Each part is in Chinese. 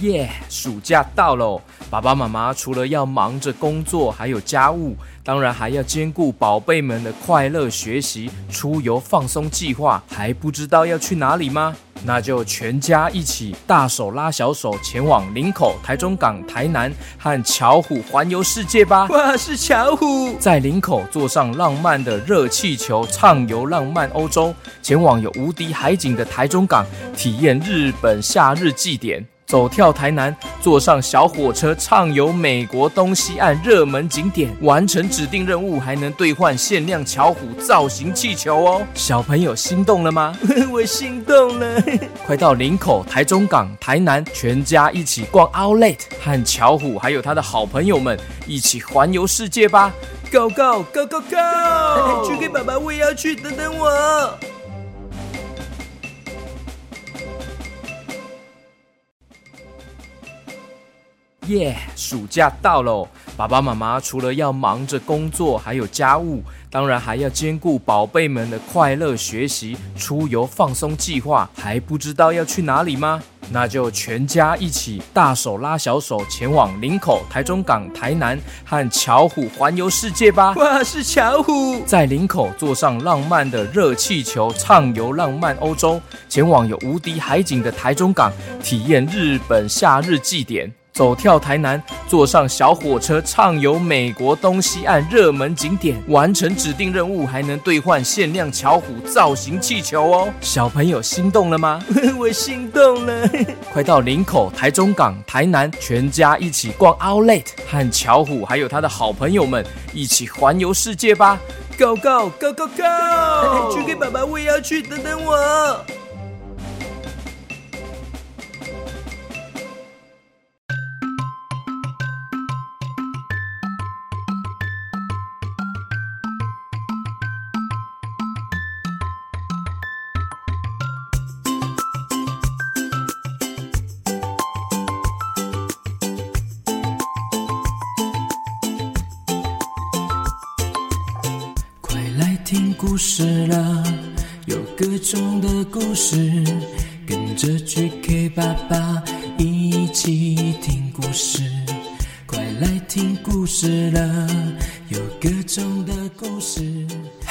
耶！暑假到喽，爸爸妈妈除了要忙着工作，还有家务，当然还要兼顾宝贝们的快乐学习、出游放松计划。还不知道要去哪里吗？那就全家一起大手拉小手，前往林口、台中港、台南和巧虎环游世界吧！哇，是巧虎！在林口坐上浪漫的热气球，畅游浪漫欧洲；前往有无敌海景的台中港，体验日本夏日祭典。走跳台南，坐上小火车畅游美国东西岸热门景点，完成指定任务还能兑换限量巧虎造型气球哦！小朋友心动了吗？我心动了！快到林口、台中港、台南，全家一起逛 Outlet，和巧虎还有他的好朋友们一起环游世界吧！Go go go go go！去给爸爸，我也要去，等等我。耶！暑假到喽，爸爸妈妈除了要忙着工作，还有家务，当然还要兼顾宝贝们的快乐学习、出游放松计划。还不知道要去哪里吗？那就全家一起大手拉小手，前往林口、台中港、台南和巧虎环游世界吧！哇，是巧虎！在林口坐上浪漫的热气球，畅游浪漫欧洲；前往有无敌海景的台中港，体验日本夏日祭典。走跳台南，坐上小火车畅游美国东西岸热门景点，完成指定任务还能兑换限量巧虎造型气球哦！小朋友心动了吗？我心动了！快到林口、台中港、台南，全家一起逛 Outlet，和巧虎还有他的好朋友们一起环游世界吧！Go go go go go！去给爸爸，我也要去，等等我。事了，有各种的故事，跟着 GK 爸爸一起听故事。快来听故事了，有各种的故事。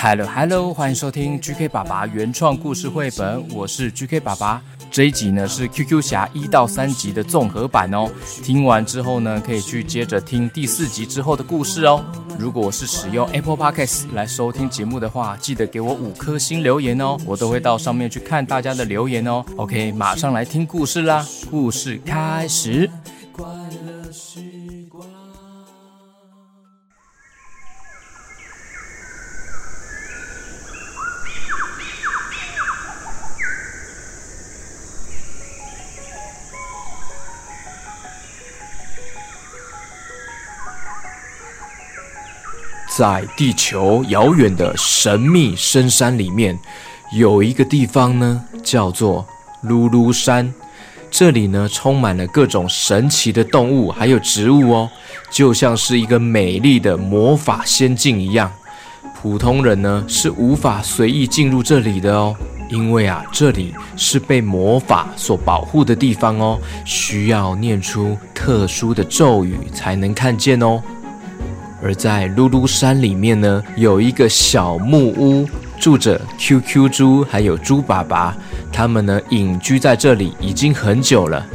Hello Hello，欢迎收听 GK 爸爸原创故事绘本，我是 GK 爸爸。这一集呢是 QQ 侠一到三集的综合版哦。听完之后呢，可以去接着听第四集之后的故事哦。如果是使用 Apple Podcast 来收听节目的话，记得给我五颗星留言哦，我都会到上面去看大家的留言哦。OK，马上来听故事啦，故事开始。在地球遥远的神秘深山里面，有一个地方呢，叫做噜噜山。这里呢，充满了各种神奇的动物，还有植物哦，就像是一个美丽的魔法仙境一样。普通人呢，是无法随意进入这里的哦，因为啊，这里是被魔法所保护的地方哦，需要念出特殊的咒语才能看见哦。而在噜噜山里面呢，有一个小木屋，住着 QQ 猪还有猪爸爸，他们呢隐居在这里已经很久了。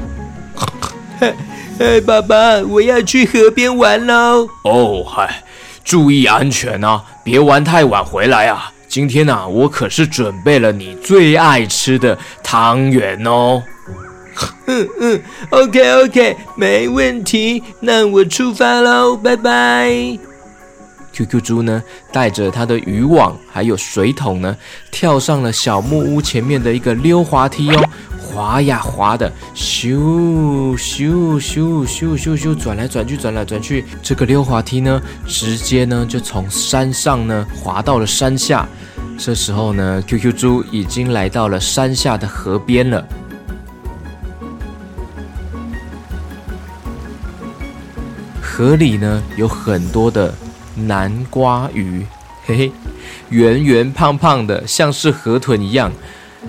嘿，嘿，爸爸，我要去河边玩喽！哦，嗨，注意安全啊，别玩太晚回来啊！今天啊，我可是准备了你最爱吃的汤圆哦。嗯嗯，OK OK，没问题，那我出发喽，拜拜。QQ 猪呢，带着他的渔网还有水桶呢，跳上了小木屋前面的一个溜滑梯哦，滑呀滑的，咻咻咻咻咻咻，转来转去，转来转去。这个溜滑梯呢，直接呢就从山上呢滑到了山下。这时候呢，QQ 猪已经来到了山下的河边了。河里呢有很多的南瓜鱼，嘿嘿，圆圆胖胖的，像是河豚一样。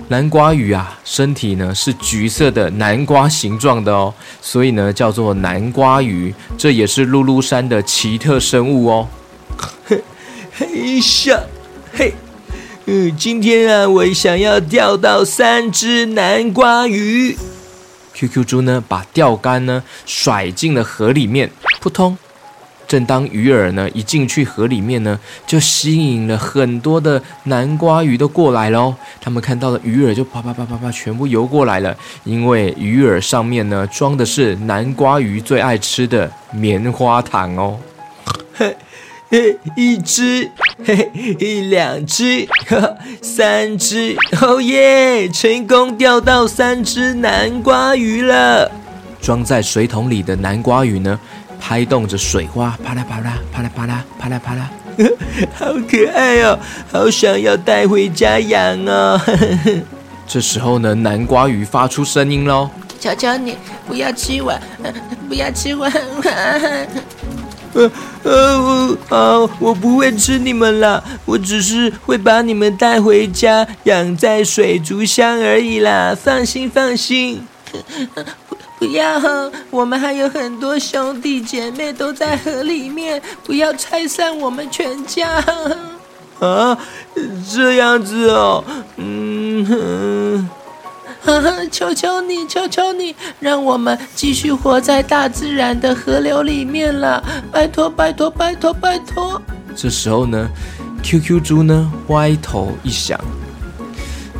南瓜鱼啊，身体呢是橘色的南瓜形状的哦，所以呢叫做南瓜鱼，这也是露露山的奇特生物哦。嘿，嘿下，嘿，嗯，今天啊，我想要钓到三只南瓜鱼。QQ 猪呢，把钓竿呢甩进了河里面，扑通。正当鱼饵呢一进去河里面呢，就吸引了很多的南瓜鱼都过来喽。他们看到了鱼饵，就啪啪啪啪啪全部游过来了。因为鱼饵上面呢装的是南瓜鱼最爱吃的棉花糖哦。嘿，嘿，一只，嘿，一两只，三只，哦耶！成功钓到三只南瓜鱼了。装在水桶里的南瓜鱼呢，拍动着水花，啪啦啪啦，啪啦啪啦，啪啦啪啦，好可爱哦！好想要带回家养哦。这时候呢，南瓜鱼发出声音喽：“求求你，不要吃我，不要吃我。呃呃，好，我不会吃你们了，我只是会把你们带回家，养在水族箱而已啦。放心，放心。”不要，我们还有很多兄弟姐妹都在河里面，不要拆散我们全家。啊，这样子哦，嗯，求求你，求求你，让我们继续活在大自然的河流里面了，拜托，拜托，拜托，拜托。这时候呢，QQ 猪呢歪头一想，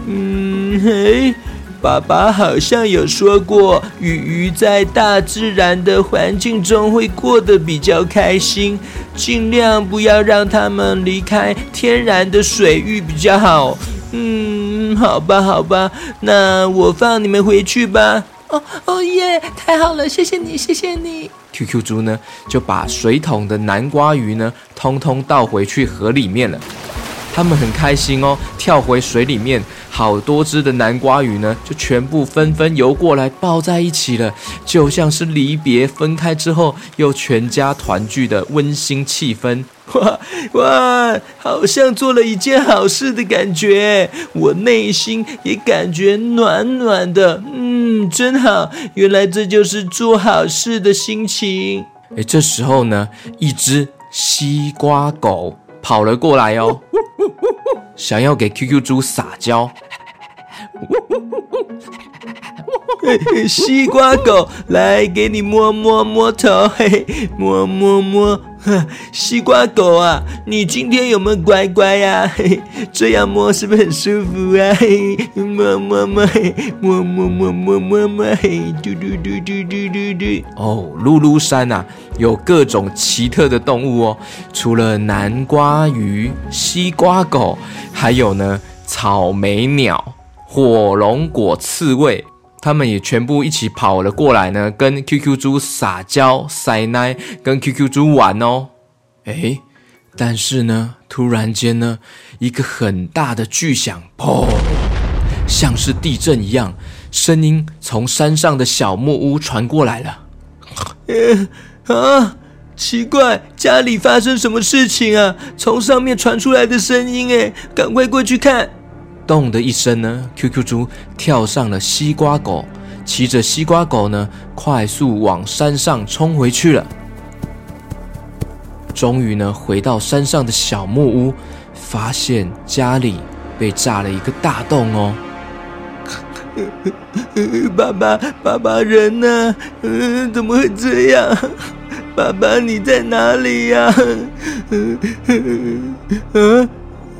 嗯嘿。爸爸好像有说过，鱼鱼在大自然的环境中会过得比较开心，尽量不要让它们离开天然的水域比较好。嗯，好吧，好吧，那我放你们回去吧。哦哦耶，太好了，谢谢你，谢谢你。QQ 猪呢就把水桶的南瓜鱼呢通通倒回去河里面了。他们很开心哦，跳回水里面，好多只的南瓜鱼呢，就全部纷纷游过来抱在一起了，就像是离别分开之后又全家团聚的温馨气氛。哇 哇，好像做了一件好事的感觉，我内心也感觉暖暖的。嗯，真好，原来这就是做好事的心情。诶，这时候呢，一只西瓜狗跑了过来哦。想要给 QQ 猪撒娇，西瓜狗来给你摸摸摸头，嘿，摸摸摸，西瓜狗啊，你今天有没有乖乖呀？嘿，这样摸是不是很舒服啊？嘿，摸摸摸，摸摸摸摸摸摸，嘿，嘟嘟嘟嘟嘟嘟嘟。哦，芦芦山啊，有各种奇特的动物哦，除了南瓜鱼、西瓜狗。还有呢，草莓鸟、火龙果刺猬，他们也全部一起跑了过来呢，跟 QQ 猪撒娇、塞奶，跟 QQ 猪玩哦。诶，但是呢，突然间呢，一个很大的巨响，砰，像是地震一样，声音从山上的小木屋传过来了。呃，啊！奇怪，家里发生什么事情啊？从上面传出来的声音，哎，赶快过去看！咚的一声呢，QQ 猪跳上了西瓜狗，骑着西瓜狗呢，快速往山上冲回去了。终于呢，回到山上的小木屋，发现家里被炸了一个大洞哦。爸爸，爸爸人呢？嗯，怎么会这样？爸爸，你在哪里呀？嗯 嗯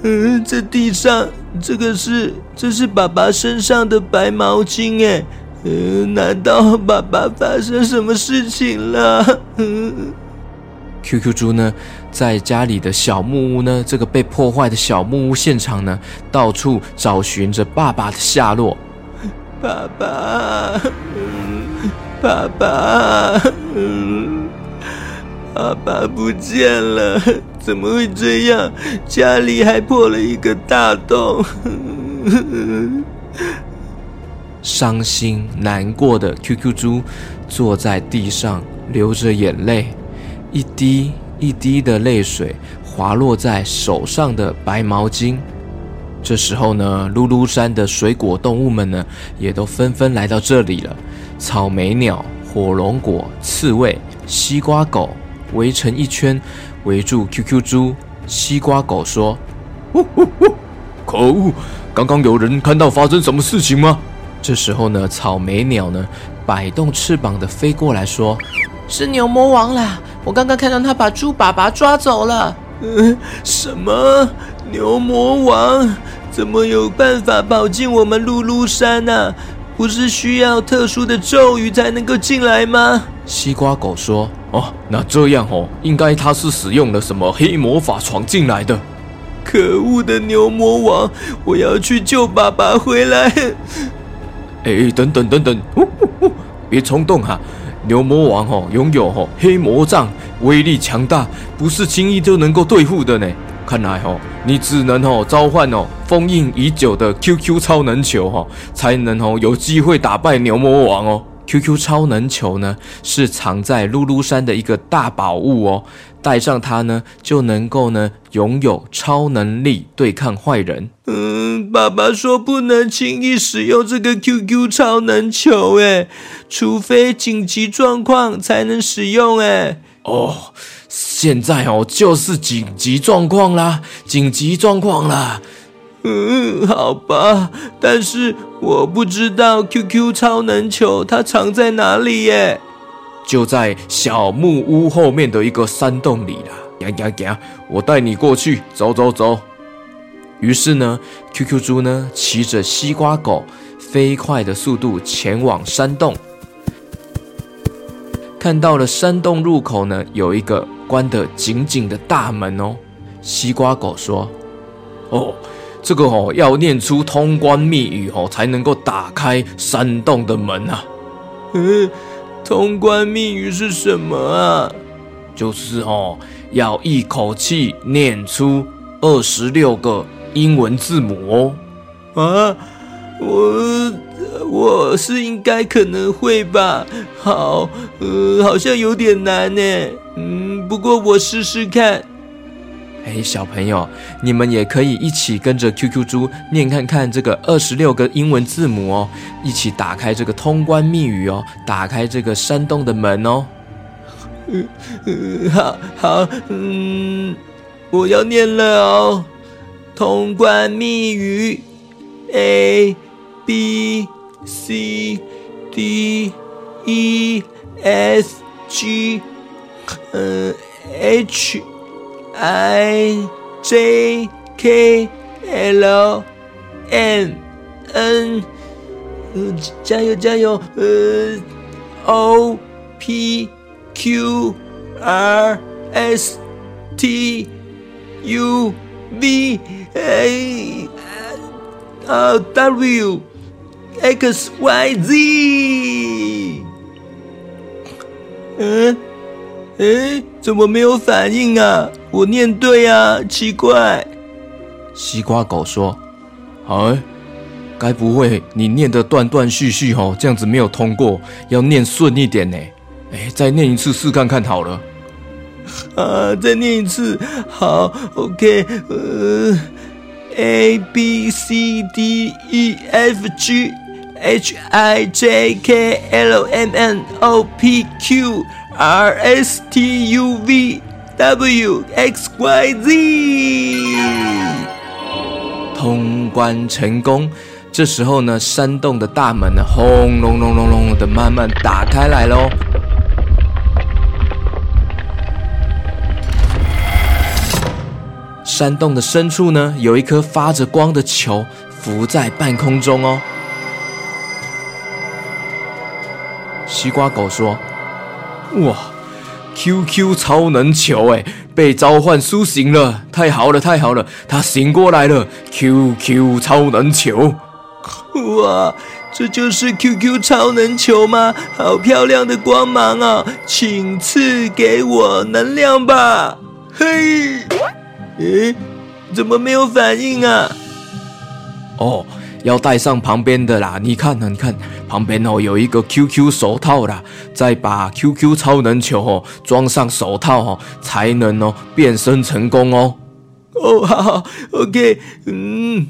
嗯，这地上这个是这是爸爸身上的白毛巾哎，嗯，难道爸爸发生什么事情了？嗯，QQ 猪呢，在家里的小木屋呢，这个被破坏的小木屋现场呢，到处找寻着爸爸的下落。爸爸，嗯，爸爸，嗯。爸爸不见了，怎么会这样？家里还破了一个大洞。伤心难过的 QQ 猪坐在地上，流着眼泪，一滴一滴的泪水滑落在手上的白毛巾。这时候呢，噜噜山的水果动物们呢，也都纷纷来到这里了。草莓鸟、火龙果、刺猬、西瓜狗围成一圈，围住 QQ 猪。西瓜狗说：“呜呜呜！可恶！刚刚有人看到发生什么事情吗？”这时候呢，草莓鸟呢，摆动翅膀的飞过来说：“是牛魔王啦！我刚刚看到他把猪爸爸抓走了。”嗯，什么？牛魔王怎么有办法跑进我们噜噜山呢？不是需要特殊的咒语才能够进来吗？西瓜狗说：“哦，那这样哦，应该他是使用了什么黑魔法闯进来的。”可恶的牛魔王！我要去救爸爸回来。哎，等等等等，别冲动哈！牛魔王哦，拥有哦黑魔杖，威力强大，不是轻易就能够对付的呢。看来哦，你只能哦召唤哦封印已久的 QQ 超能球哈，才能哦有机会打败牛魔王哦。QQ 超能球呢，是藏在噜噜山的一个大宝物哦，带上它呢，就能够呢拥有超能力对抗坏人。嗯，爸爸说不能轻易使用这个 QQ 超能球，诶，除非紧急状况才能使用，诶。哦，现在哦就是紧急状况啦，紧急状况啦。嗯，好吧，但是我不知道 QQ 超能球它藏在哪里耶。就在小木屋后面的一个山洞里啦。呀呀呀，我带你过去，走走走。于是呢，QQ 猪呢骑着西瓜狗，飞快的速度前往山洞。看到了山洞入口呢，有一个关得紧紧的大门哦。西瓜狗说：“哦。”这个哦，要念出通关密语哦，才能够打开山洞的门啊。嗯，通关密语是什么啊？就是哦，要一口气念出二十六个英文字母哦。啊，我我是应该可能会吧。好，呃，好像有点难呢。嗯，不过我试试看。哎，小朋友，你们也可以一起跟着 QQ 猪念看看这个二十六个英文字母哦，一起打开这个通关密语哦，打开这个山洞的门哦。嗯嗯，好好，嗯，我要念了哦，通关密语 A B C D E F G，嗯 H。I J K L M N，呃，加油加油，呃，O P Q R S T U V A，呃，W X Y Z，嗯，诶，怎么没有反应啊？我念对啊，奇怪。西瓜狗说：“哎，该不会你念的断断续续哦，这样子没有通过，要念顺一点呢？哎，再念一次试看看好了。啊，再念一次，好，OK，呃，A B C D E F G H I J K L M N O P Q R S T U V。” W X Y Z，通关成功。这时候呢，山洞的大门呢，轰隆隆隆隆的慢慢打开来喽。山洞的深处呢，有一颗发着光的球浮在半空中哦。西瓜狗说：“哇！” QQ 超能球哎，被召唤苏醒了！太好了，太好了，他醒过来了！QQ 超能球，哇，这就是 QQ 超能球吗？好漂亮的光芒啊！请赐给我能量吧！嘿，诶，怎么没有反应啊？哦。要戴上旁边的啦，你看呢？你看旁边哦，有一个 QQ 手套啦，再把 QQ 超能球哦装上手套哦，才能哦变身成功哦。哦，好好，OK，嗯，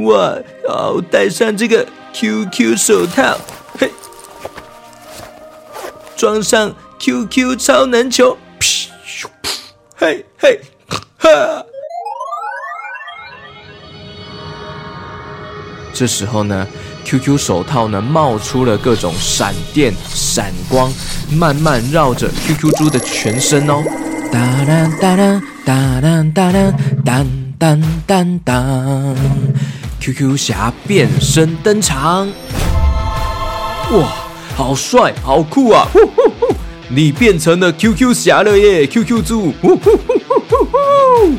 哇，好，戴上这个 QQ 手套，嘿，装上 QQ 超能球，噗咻噗，嘿嘿，哈。这时候呢，QQ 手套呢冒出了各种闪电、闪光，慢慢绕着 QQ 猪的全身哦。哒哒哒哒哒哒哒哒哒哒哒，QQ 侠变身登场！哇，好帅，好酷啊！呼呼呼，你变成了 QQ 侠了耶，QQ 猪！呼呼呼呼呼。嗯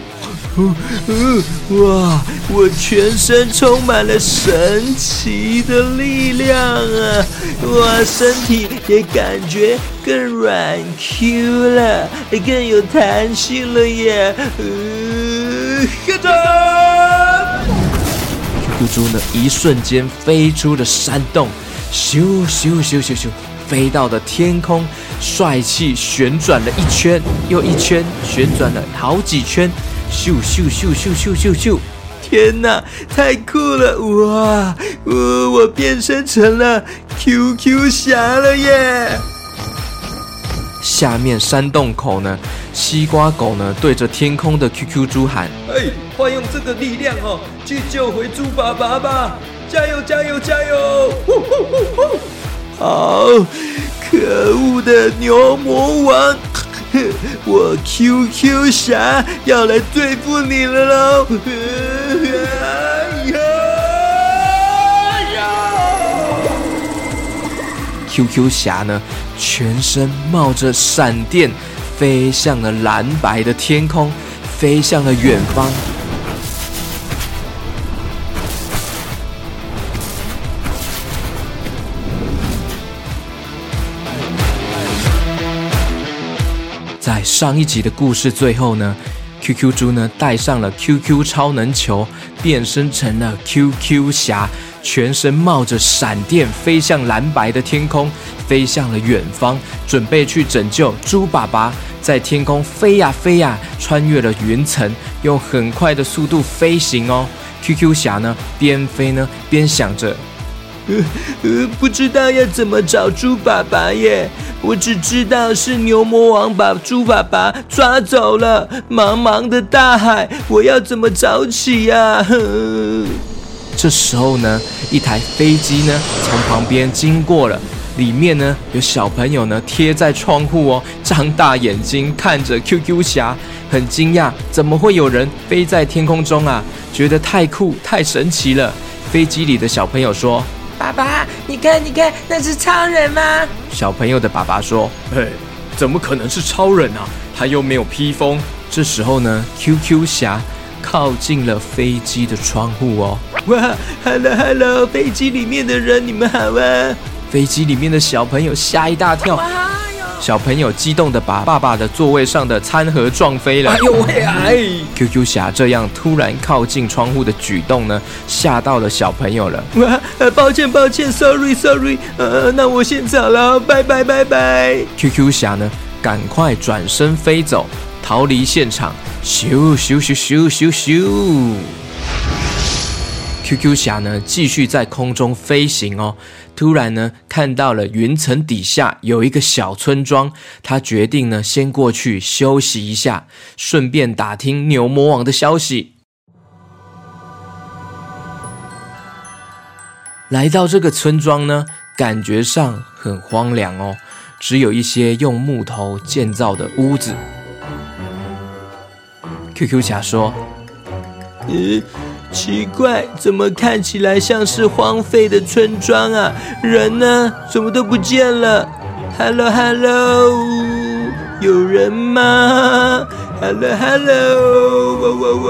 嗯，哇！我全身充满了神奇的力量啊！哇，身体也感觉更软 Q 了，更有弹性了耶！嗯，哈哈！QQ 猪呢，一瞬间飞出了山洞，咻咻咻咻咻，飞到了天空，帅气旋转了一圈又一圈，旋转了好几圈。咻咻咻咻咻咻咻！天哪，太酷了！哇，我我变身成了 QQ 侠了耶！下面山洞口呢，西瓜狗呢对着天空的 QQ 猪喊：“哎，快用这个力量哦，去救回猪爸爸吧！加油加油加油！”呼呼呼呼！好，可恶的牛魔王！我 QQ 侠要来对付你了喽！QQ 侠呢，全身冒着闪电，飞向了蓝白的天空，飞向了远方。上一集的故事最后呢，QQ 猪呢带上了 QQ 超能球，变身成了 QQ 侠，全身冒着闪电，飞向蓝白的天空，飞向了远方，准备去拯救猪爸爸。在天空飞呀飞呀，穿越了云层，用很快的速度飞行哦。QQ 侠呢边飞呢边想着。呃呃，不知道要怎么找猪爸爸耶！我只知道是牛魔王把猪爸爸抓走了。茫茫的大海，我要怎么找起呀？哼！这时候呢，一台飞机呢从旁边经过了，里面呢有小朋友呢贴在窗户哦，张大眼睛看着 QQ 侠，很惊讶，怎么会有人飞在天空中啊？觉得太酷太神奇了。飞机里的小朋友说。爸爸，你看，你看，那是超人吗？小朋友的爸爸说：“嘿，怎么可能是超人啊？他又没有披风。”这时候呢，QQ 侠靠近了飞机的窗户哦。哇，Hello，Hello，飞机里面的人，你们好啊！飞机里面的小朋友吓一大跳。小朋友激动地把爸爸的座位上的餐盒撞飞了。哎呦喂！哎，QQ 侠这样突然靠近窗户的举动呢，吓到了小朋友了。哇，抱歉抱歉，sorry sorry，呃，那我先走了，拜拜拜拜。QQ 侠呢，赶快转身飞走，逃离现场。咻咻咻咻咻咻。QQ 侠呢，继续在空中飞行哦。突然呢，看到了云层底下有一个小村庄，他决定呢，先过去休息一下，顺便打听牛魔王的消息。来到这个村庄呢，感觉上很荒凉哦，只有一些用木头建造的屋子。QQ 侠说：“嗯。”奇怪，怎么看起来像是荒废的村庄啊？人呢？怎么都不见了。Hello，Hello，有人吗？Hello，Hello，哇哇哇！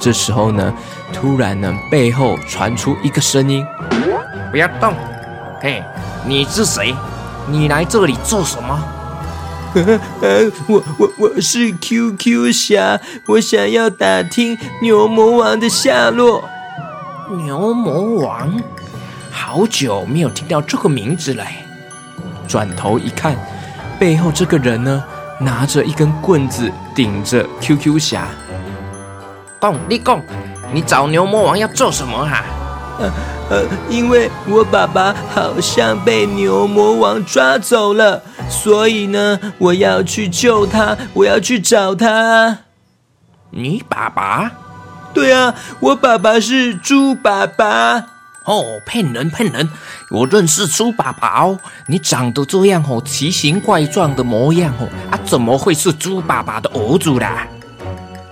这时候呢，突然呢，背后传出一个声音：“不要动！嘿，你是谁？你来这里做什么？”呃，我我我是 QQ 侠，我想要打听牛魔王的下落。牛魔王，好久没有听到这个名字了。转头一看，背后这个人呢，拿着一根棍子顶着 QQ 侠。讲，你讲，你找牛魔王要做什么哈、啊？呃呃，因为我爸爸好像被牛魔王抓走了，所以呢，我要去救他，我要去找他。你爸爸？对啊，我爸爸是猪爸爸。哦，骗人骗人！我认识猪爸爸哦，你长得这样哦，奇形怪状的模样哦，啊，怎么会是猪爸爸的儿子啦？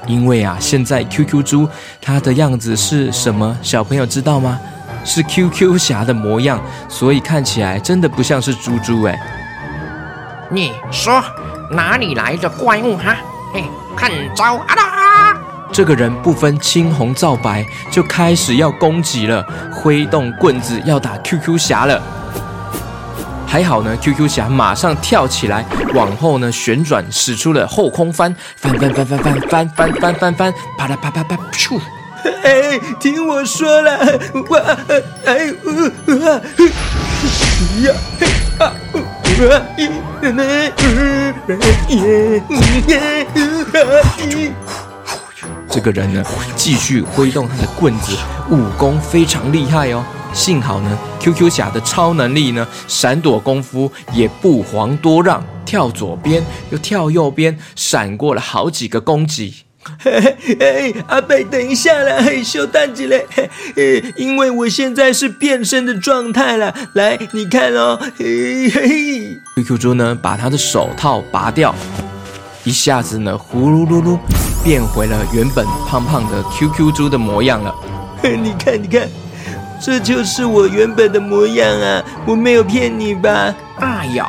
因为啊，现在 QQ 猪它的样子是什么？小朋友知道吗？是 QQ 侠的模样，所以看起来真的不像是猪猪哎。你说哪里来的怪物哈？嘿，看招啊啦！这个人不分青红皂白，就开始要攻击了，挥动棍子要打 QQ 侠了。还好呢，QQ 侠马上跳起来，往后呢旋转，使出了后空翻，翻翻翻翻翻翻翻翻翻翻，啪啦啪啪啪，咻！哎，听我说了，我哎，呀，啊，这个人呢，继续挥动他的棍子，武功非常厉害哦。幸好呢，QQ 侠的超能力呢，闪躲功夫也不遑多让，跳左边又跳右边，闪过了好几个攻击。嘿嘿嘿，阿贝，等一下啦，嘿，小蛋子嘞，嘿，因为我现在是变身的状态了，来，你看哦，嘿嘿。QQ 猪呢，把他的手套拔掉，一下子呢，呼噜噜噜，变回了原本胖胖的 QQ 猪的模样了。嘿，你看，你看。这就是我原本的模样啊！我没有骗你吧？哎呦，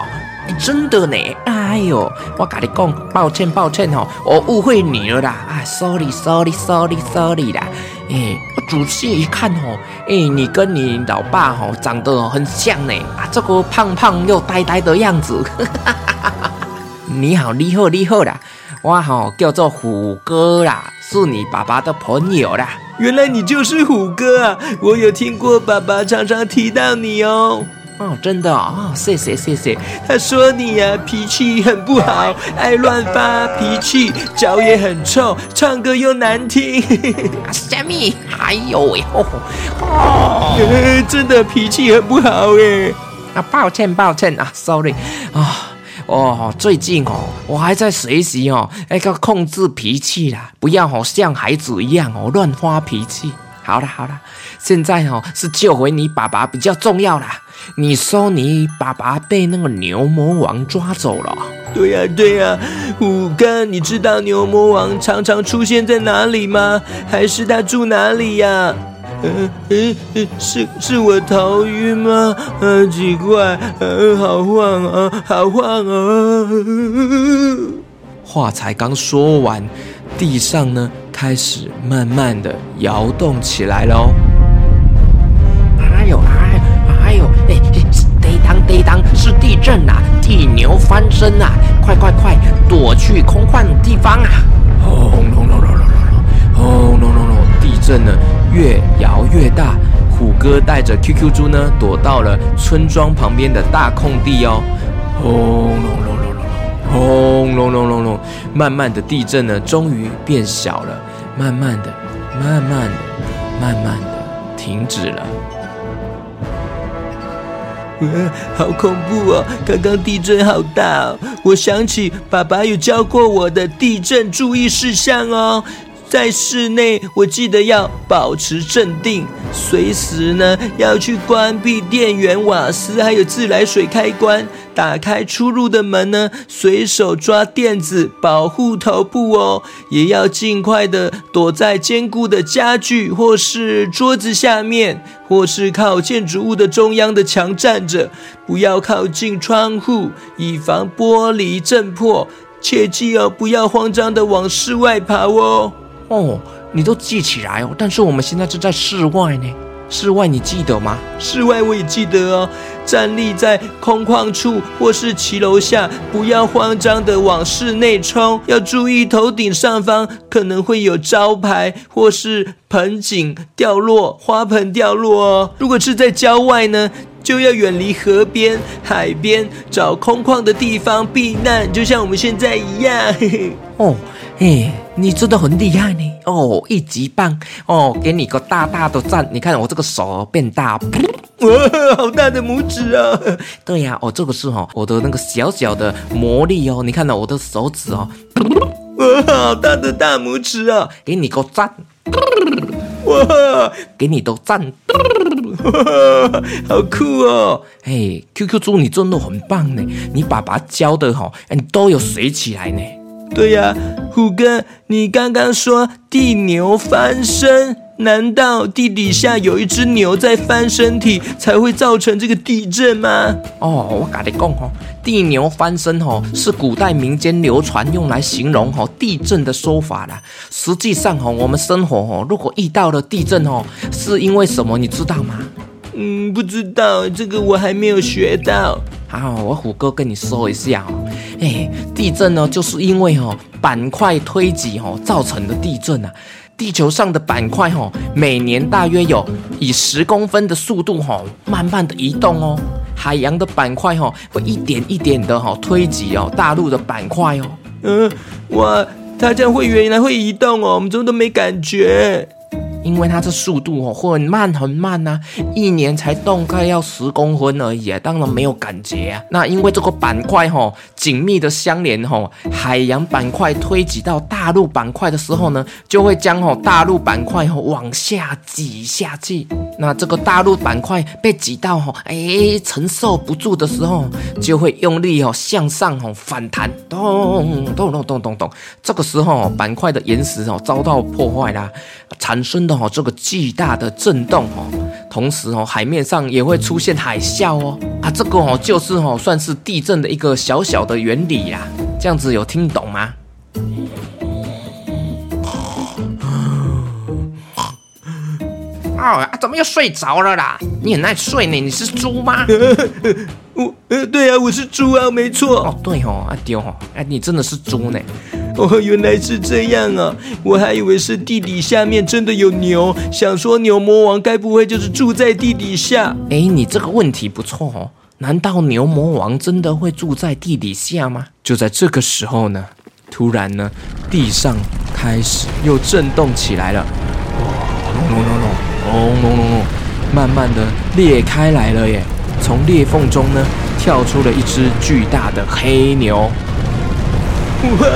真的呢！哎呦，我跟你讲，抱歉抱歉哦，我误会你了啦！啊，sorry sorry sorry sorry 啦！哎，我仔细一看哦，哎，你跟你老爸哦长得很像呢！啊，这个胖胖又呆呆的样子。你好，你好，你好啦！我哦叫做虎哥啦，是你爸爸的朋友啦。原来你就是虎哥啊！我有听过爸爸常常提到你哦。哦，真的哦，谢谢谢谢。他说你呀、啊、脾气很不好，爱乱发脾气，脚也很臭，唱歌又难听。虾米？还有哎，哦，哦，真的脾气很不好哎。啊，抱歉抱歉啊，sorry 啊。哦，最近哦，我还在学习哦，那个控制脾气啦，不要哦像孩子一样哦乱发脾气。好了好了，现在哦是救回你爸爸比较重要啦。你说你爸爸被那个牛魔王抓走了？对呀对呀，虎哥，你知道牛魔王常常出现在哪里吗？还是他住哪里呀？嗯嗯嗯，是是我头晕吗？嗯、啊，奇怪，嗯、啊，好晃啊，好晃啊！话才刚说完，地上呢开始慢慢的摇动起来喽。哎呦哎，哎呦，哎，地当地当，是地震呐、啊，地牛翻身呐、啊！快快快，躲去空旷的地方啊！轰隆隆隆隆隆隆，轰隆隆隆，地震呢！越摇越大，虎哥带着 QQ 猪呢，躲到了村庄旁边的大空地哦。轰隆隆隆隆，轰隆隆隆隆，慢慢的地震呢，终于变小了，慢慢的，慢慢的，慢慢的停止了。好恐怖哦！刚刚地震好大哦，我想起爸爸有教过我的地震注意事项哦。在室内，我记得要保持镇定，随时呢要去关闭电源、瓦斯还有自来水开关。打开出入的门呢，随手抓垫子保护头部哦。也要尽快的躲在坚固的家具或是桌子下面，或是靠建筑物的中央的墙站着，不要靠近窗户，以防玻璃震破。切记哦，不要慌张的往室外跑哦。哦，你都记起来哦，但是我们现在是在室外呢。室外你记得吗？室外我也记得哦。站立在空旷处或是骑楼下，不要慌张的往室内冲，要注意头顶上方可能会有招牌或是盆景掉落、花盆掉落哦。如果是在郊外呢，就要远离河边、海边，找空旷的地方避难，就像我们现在一样。嘿 嘿哦，哎，你真的很厉害呢！哦，一级棒！哦，给你个大大的赞！你看我这个手变大，哇，好大的拇指啊！对呀，哦，这个是哦，我的那个小小的魔力哦，你看到我的手指哦，哇，好大的大拇指啊！给你个赞！哇，给你都赞！好酷哦！嘿，QQ 猪，你真的很棒呢！你爸爸教的哈，你都有学起来呢。对呀，虎哥，你刚刚说地牛翻身，难道地底下有一只牛在翻身体，才会造成这个地震吗？哦，我跟你讲哦，地牛翻身哦，是古代民间流传用来形容哦地震的说法啦。实际上哦，我们生活哦，如果遇到了地震哦，是因为什么？你知道吗？嗯，不知道，这个我还没有学到。好，我虎哥跟你说一下哦，哎，地震呢，就是因为哦板块推挤哦造成的地震啊。地球上的板块哦，每年大约有以十公分的速度哦，慢慢的移动哦。海洋的板块哦，会一点一点的哈推挤哦大陆的板块哦。嗯，哇，它这样会原来会移动哦，我们怎么都没感觉。因为它这速度哦很慢很慢呐，一年才动概要十公分而已啊，当然没有感觉啊。那因为这个板块哈紧密的相连哈，海洋板块推挤到大陆板块的时候呢，就会将哈大陆板块哈往下挤下去。那这个大陆板块被挤到哈哎承受不住的时候，就会用力哦向上哦反弹，咚咚咚咚咚咚。这个时候板块的岩石哦遭到破坏啦，产生的。哦，这个巨大的震动哦，同时哦，海面上也会出现海啸哦，啊，这个哦，就是哦，算是地震的一个小小的原理呀。这样子有听懂吗？哦，啊，怎么又睡着了啦？你很爱睡呢，你是猪吗？我呃，对啊，我是猪啊，没错。哦，对哦，阿丢哦，哎，你真的是猪呢。哦，原来是这样啊！我还以为是地底下面真的有牛，想说牛魔王该不会就是住在地底下？哎，你这个问题不错哦。难道牛魔王真的会住在地底下吗？就在这个时候呢，突然呢，地上开始又震动起来了，轰隆隆隆，轰隆隆隆，慢慢的裂开来了耶！从裂缝中呢，跳出了一只巨大的黑牛。哇！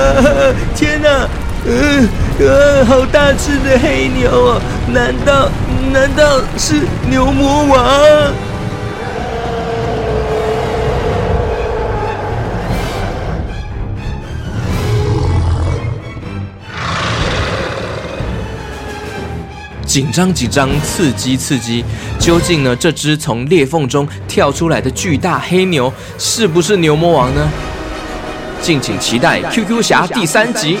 天哪，嗯呃，好大只的黑牛哦！难道难道是牛魔王？紧张紧张，刺激刺激！究竟呢，这只从裂缝中跳出来的巨大黑牛，是不是牛魔王呢？敬请期待《QQ 侠》第三集。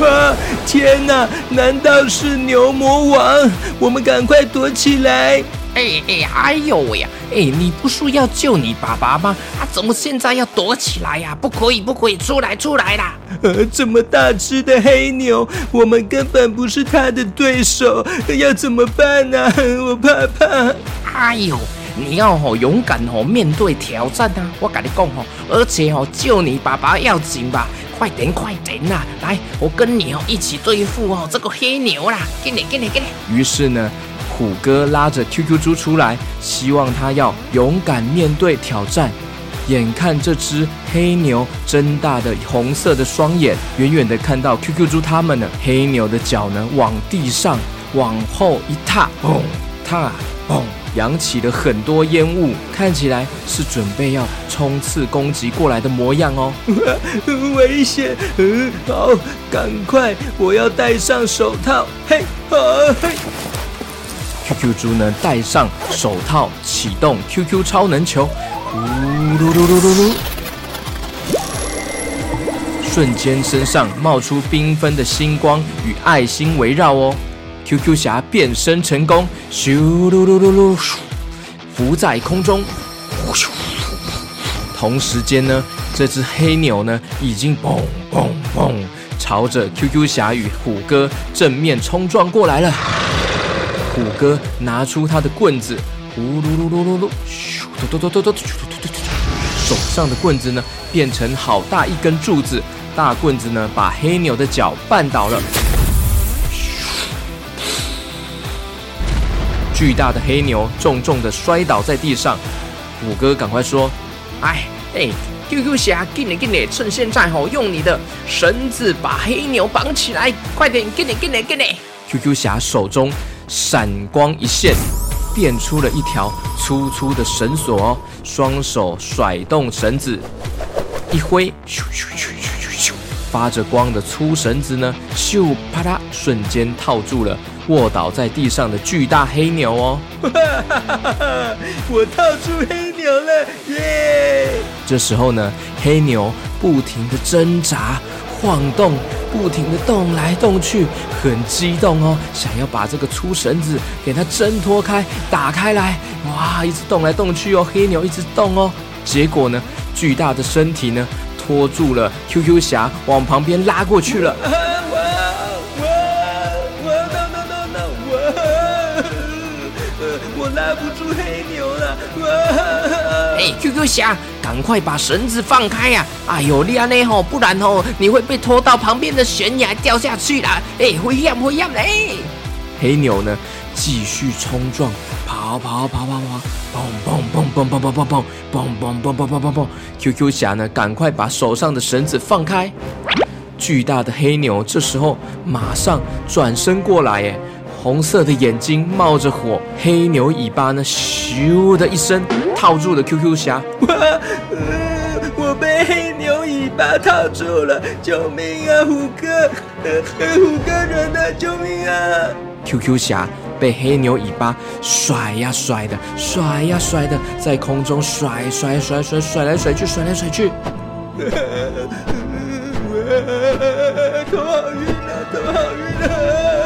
哇！天哪，难道是牛魔王？我们赶快躲起来！哎哎，哎呦喂呀！哎，你不是要救你爸爸吗？啊，怎么现在要躲起来呀？不可以，不可以，出来，出来啦！呃，这么大只的黑牛，我们根本不是他的对手，要怎么办呢？我怕怕。哎呦！你要吼勇敢吼面对挑战啊！我跟你讲吼，而且吼救你爸爸要紧吧，快点快点呐！来，我跟你哦一起对付哦这个黑牛啦！给你给你给你！于是呢，虎哥拉着 QQ 猪出来，希望他要勇敢面对挑战。眼看这只黑牛睁大的红色的双眼，远远的看到 QQ 猪他们呢，黑牛的脚呢往地上往后一踏，嘣踏嘣。扬起了很多烟雾，看起来是准备要冲刺攻击过来的模样哦。危险！嗯，好，赶快，我要戴上手套。嘿，啊，嘿。QQ 猪呢，戴上手套，启动 QQ 超能球，呜噜噜噜噜噜，瞬间身上冒出缤纷的星光与爱心围绕哦。QQ 侠变身成功，咻噜噜噜噜，浮在空中。同时间呢，这只黑牛呢，已经砰砰砰，朝着 QQ 侠与虎哥正面冲撞过来了。虎哥拿出他的棍子，呼噜噜噜噜噜，咻，嘟嘟嘟嘟嘟，手上的棍子呢变成好大一根柱子，大棍子呢把黑牛的脚绊倒了。巨大的黑牛重重的摔倒在地上，虎哥赶快说：“哎哎，QQ 侠，给你给你，趁现在吼，用你的绳子把黑牛绑起来，快点，给你给你给你。” QQ 侠手中闪光一现，变出了一条粗粗的绳索哦，双手甩动绳子，一挥，咻咻咻咻咻，发着光的粗绳子呢，咻啪嗒，瞬间套住了卧倒在地上的巨大黑牛哦。我套住黑牛了，耶！这时候呢，黑牛不停地挣扎。晃动，不停的动来动去，很激动哦，想要把这个粗绳子给它挣脱开、打开来。哇，一直动来动去哦，黑牛一直动哦。结果呢，巨大的身体呢，拖住了 QQ 侠，往旁边拉过去了。，QQ 侠。赶快把绳子放开呀！哎呦，你安内吼，不然吼你会被拖到旁边的悬崖掉下去啦！哎，危险危险嘞！黑牛呢，继续冲撞，跑跑跑跑跑，砰砰砰砰砰砰砰砰，砰砰砰砰砰砰砰。QQ 侠呢，赶快把手上的绳子放开。巨大的黑牛这时候马上转身过来，哎。红色的眼睛冒着火，黑牛尾巴呢，咻的一声套住了 QQ 侠。我、呃，我被黑牛尾巴套住了，救命啊，虎哥！呃、虎哥人呢？救命啊！QQ 侠被黑牛尾巴甩呀甩的，甩呀甩的，在空中甩甩甩甩甩来甩去，甩来甩去。头好晕啊，头好晕啊！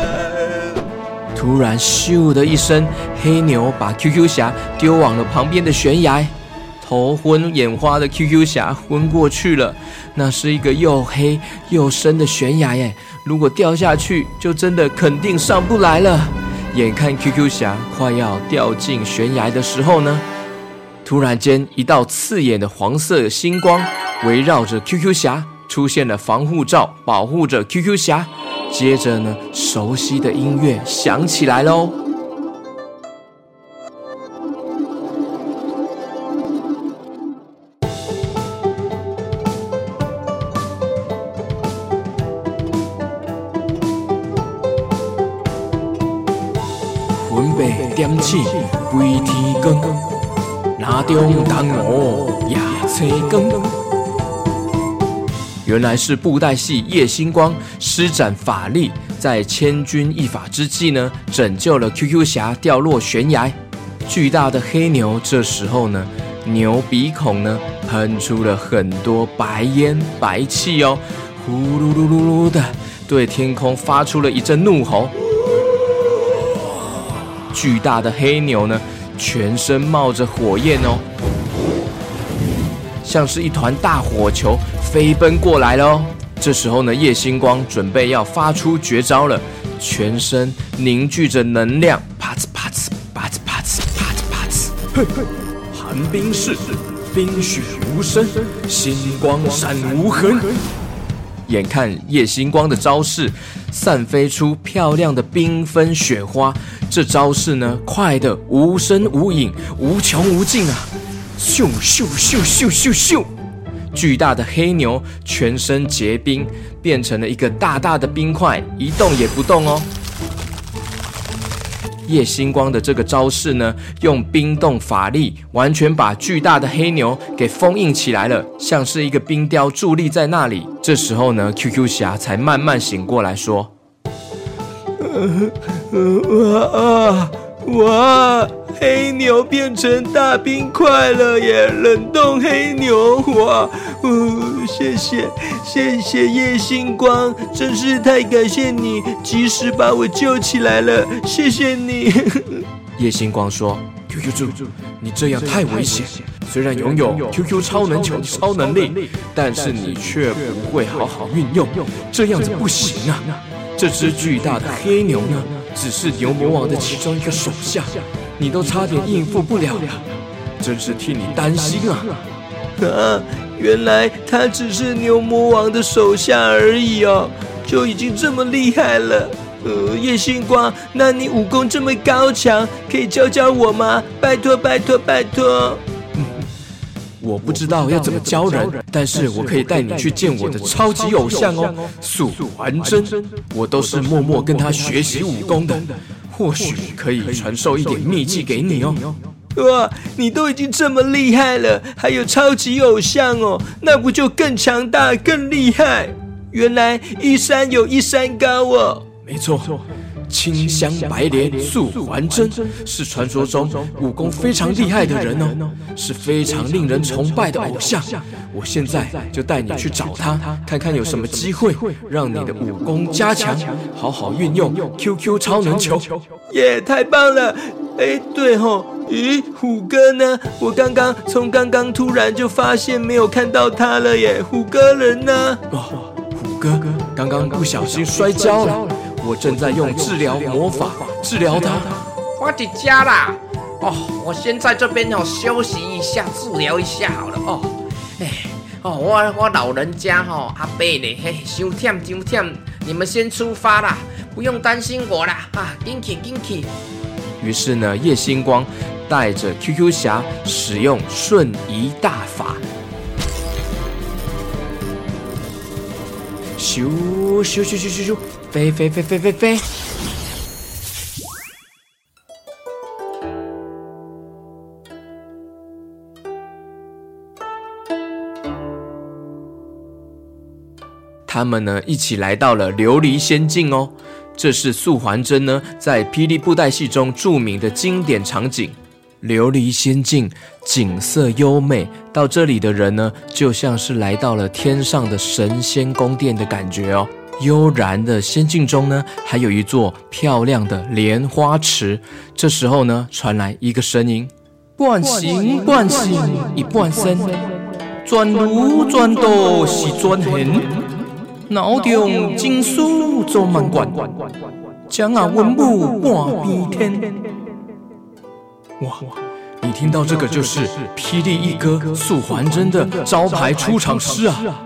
突然，咻的一声，黑牛把 QQ 侠丢往了旁边的悬崖，头昏眼花的 QQ 侠昏过去了。那是一个又黑又深的悬崖耶，如果掉下去，就真的肯定上不来了。眼看 QQ 侠快要掉进悬崖的时候呢，突然间，一道刺眼的黄色星光围绕着 QQ 侠，出现了防护罩，保护着 QQ 侠。接着呢，熟悉的音乐响起来喽。分贝点起飞天光，哪中江湖夜青光。原来是布袋戏叶星光施展法力，在千钧一发之际呢，拯救了 QQ 侠掉落悬崖。巨大的黑牛这时候呢，牛鼻孔呢喷出了很多白烟白气哦，呼噜噜噜噜的，对天空发出了一阵怒吼。巨大的黑牛呢，全身冒着火焰哦，像是一团大火球。飞奔过来了哦！这时候呢，叶星光准备要发出绝招了，全身凝聚着能量，啪呲啪呲啪呲啪呲啪呲啪呲，嘿嘿，寒冰式，冰雪无声，星光闪无痕。眼看叶星光的招式散飞出漂亮的缤纷雪花，这招式呢，快得无声无影，无穷无尽啊！咻咻咻咻咻咻！巨大的黑牛全身结冰，变成了一个大大的冰块，一动也不动哦。叶星光的这个招式呢，用冰冻法力，完全把巨大的黑牛给封印起来了，像是一个冰雕伫立在那里。这时候呢，QQ 侠才慢慢醒过来，说：“呃呃啊哇！”黑牛变成大冰块了耶！冷冻黑牛，哇！哦，谢谢，谢谢叶星光，真是太感谢你，及时把我救起来了，谢谢你。叶星光说：“QQ 猪，你这样太危险。虽然拥有 QQ 超能球超能力，但是你却不会好好运用，这样子不行啊！这只巨大的黑牛呢？”只是牛魔王的其中一个手下，你都差点应付不了了，真是替你担心啊！啊，原来他只是牛魔王的手下而已哦，就已经这么厉害了。呃，叶星光，那你武功这么高强，可以教教我吗？拜托，拜托，拜托。我不知道要怎么教人，但是我可以带你去见我的超级偶像哦，素还真。我都是默默跟他学习武功的，或许可以传授一点秘技给你哦。哇，你都已经这么厉害了，还有超级偶像哦，那不就更强大、更厉害？原来一山有一山高哦。没错。青香白莲素还真，是传说中武功非常厉害的人哦，是非常令人崇拜的偶像。我现在就带你去找他，看看有什么机会让你的武功加强，好好运用 QQ 超能球。耶，太棒了！哎，对吼，咦，虎哥呢？我刚刚从刚刚突然就发现没有看到他了耶，虎哥人呢？哦，虎哥刚刚不小心摔跤了。我正在用治疗魔法治疗他。我的家啦！哦，我先在这边哦休息一下，治疗一下好了哦。哎，哦，我我老人家哈、哦、阿伯呢，嘿，伤忝伤忝，你们先出发啦，不用担心我啦啊，紧去紧去。于是呢，叶星光带着 QQ 侠使用瞬移大法。咻咻咻咻咻咻，飞飞飞飞飞飞！他们呢，一起来到了琉璃仙境哦。这是素还真呢，在霹雳布袋戏中著名的经典场景。琉璃仙境景色优美，到这里的人呢，就像是来到了天上的神仙宫殿的感觉哦。悠然的仙境中呢，还有一座漂亮的莲花池。这时候呢，传来一个声音：半形半形一半身，转如转度是转形，脑中金书做满贯，将啊文武半边天。哇！你听到这个就是霹雳一哥素还真的招牌出场诗啊！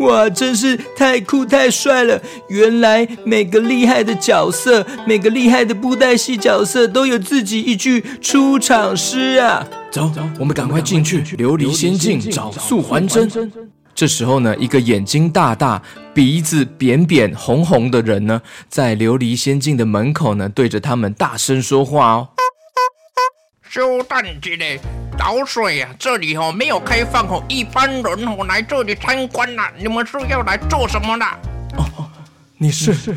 哇，真是太酷太帅了！原来每个厉害的角色，每个厉害的布袋戏角色都有自己一句出场诗啊！走，我们赶快进去琉璃仙境找素还真。这时候呢，一个眼睛大大、鼻子扁扁、红红的人呢，在琉璃仙境的门口呢，对着他们大声说话哦。修蛋鸡嘞，老水啊！这里哦没有开放哦，一般人哦来这里参观啦。你们是要来做什么的？哦，你是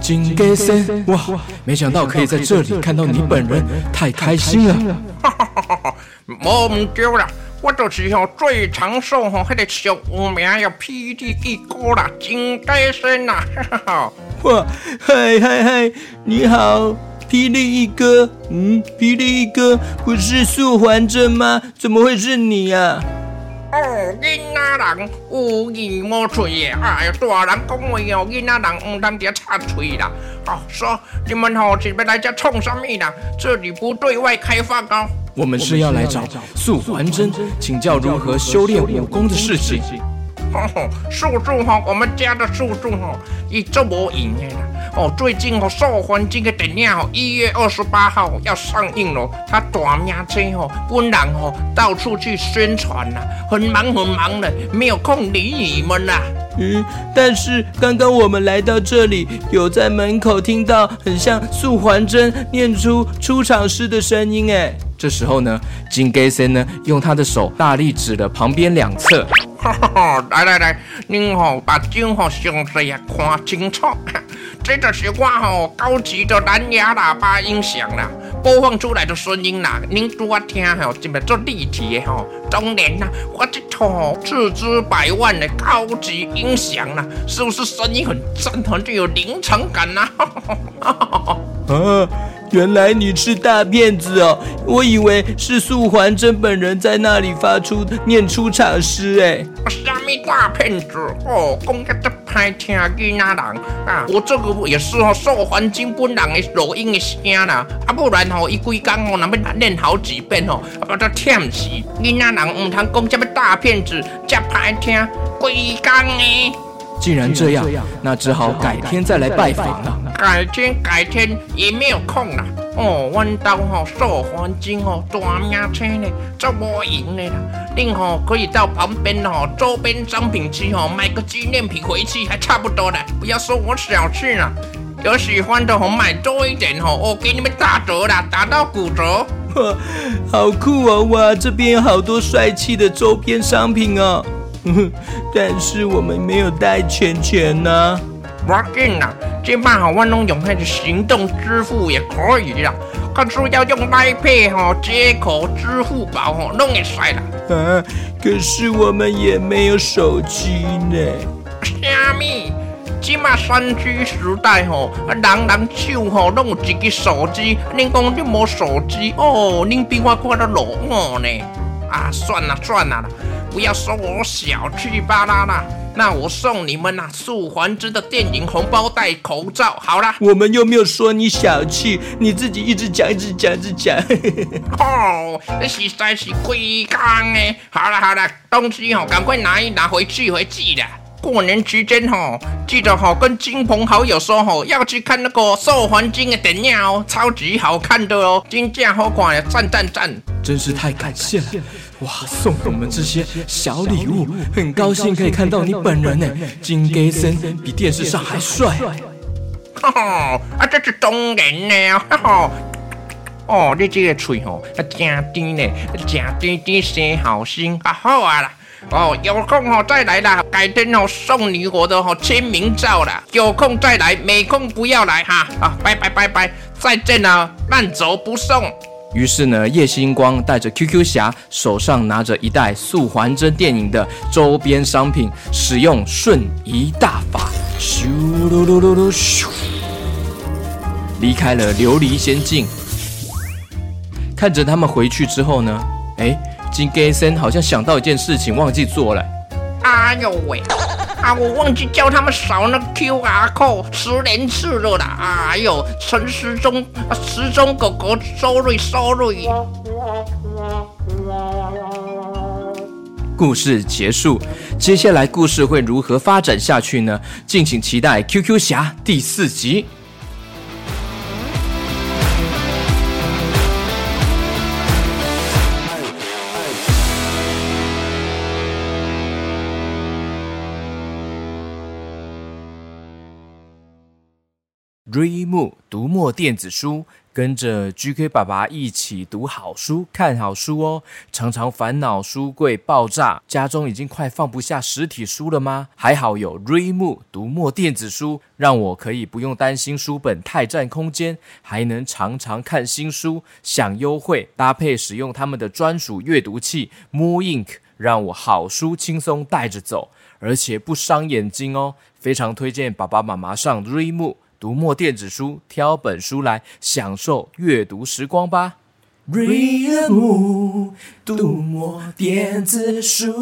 金戈森哇！没想到可以在这里看到你本人，太开心了。哈哈哈哈哈！莫唔叫啦，我就是哦最长寿哦，还得小无名要 P D 一哥啦，金戈森呐！哈哈哈！哇，嗨嗨嗨，你好。霹雳一哥，嗯，霹雳一哥不是素还真吗？怎么会是你呀？哦，囡仔人有耳无嘴的！哎呀，大人讲话哦，囡仔人唔当啲插嘴啦。哦，说你们哦是要来这冲什么啦？这里不对外开放哦。我们是要来找素还真，请教如何修炼武功的事情。吼吼，素素哈，我们家的素素哈，伊做无闲的啦。哦，最近哦，素还真的电影哦，一月二十八号要上映了。他大名车哦，本人哦，到处去宣传呐，很忙很忙的，没有空理你们呐。嗯，但是刚刚我们来到这里，有在门口听到很像素环真念出出场诗的声音哎。这时候呢，金盖森呢，用他的手大力指了旁边两侧。哈哈哈，来来来，您好，把镜好详细啊看清楚。这就是我吼高级的蓝牙喇叭音响啦，播放出来的声音啦，您多听吼，这么做立体的吼。当然啦，我这套斥资百万的高级音响啦，是不是声音很震，很具有临场感呐？啊，原来你是大骗子哦，我以为是素还真本人在那里发出念出场诗哎。什么大骗子哦，公开的。歹听囡仔人啊！我这个也是哦，素环真本人的录音的声啦，啊不然吼，伊规工吼，那么念好几遍吼，啊把它忝死。囡仔人唔通讲这么大骗子，这歹听，规工呢。既然这样，那只好改天再来拜访了。改天改天也没有空了。哦，弯刀吼受环境吼大名车呢，做无闲的啦。您吼可以到旁边吼周边商品区吼买个纪念品回去，还差不多的。不要说我小气了，有喜欢的吼买多一点吼，我给你们打折啦，打到骨折。哇，好酷哦！哇，这边有好多帅气的周边商品哦。但是我们没有带钱钱呢。不要紧啦，这把好万能用那个行动支付也可以啦。可是要用 Line Pay 吼，接口支付宝吼，弄也帅啦。啊，可是我们也没有手机呢。虾米？即马三 G 时代吼，人人手吼拢有一个手机。您讲你无手机哦？您比我快得多呢。啊，算了算了。不要说我小气巴拉啦，那我送你们呐、啊，素还真的电影红包袋口罩，好啦，我们又没有说你小气，你自己一直讲，一直讲，一直讲。哦，那实在是亏刚哎。好了好了，东西哦，赶快拿一拿回去回去的。过年期间哈，记得哈跟亲朋好友说哈，要去看那个受环境的电影哦，超级好看的哦，金价好款的，赞赞赞！真是太感谢了，哇，送给我们这些小礼物，很高兴可以看到你本人呢，金给森比电视上还帅。哈哈，啊，这是当然呢，哈哈。哦，你这个嘴吼，啊，真甜呢，真甜甜生好心，啊好啊啦。哦，有空哦再来啦，改天哦送你我的哦签名照啦，有空再来，没空不要来哈。啊，拜拜拜拜，再见了，慢走不送。于是呢，叶星光带着 QQ 侠，手上拿着一袋素环真电影的周边商品，使用瞬移大法，咻噜噜噜噜咻，离开了琉璃仙境。看着他们回去之后呢，哎。金给森好像想到一件事情，忘记做了。哎呦喂！啊，我忘记叫他们扫那个 QR code 十连次了啦！哎呦，陈时中，时中狗狗，sorry sorry。故事结束，接下来故事会如何发展下去呢？敬请期待《QQ 侠》第四集。Readmoo 读墨电子书，跟着 GK 爸爸一起读好书、看好书哦。常常烦恼书柜爆炸，家中已经快放不下实体书了吗？还好有 Readmoo 读墨电子书，让我可以不用担心书本太占空间，还能常常看新书，享优惠，搭配使用他们的专属阅读器 Mo Ink，让我好书轻松带着走，而且不伤眼睛哦。非常推荐爸爸妈妈上 Readmoo。读墨电子书，挑本书来享受阅读时光吧。Readmoo，读墨电子书。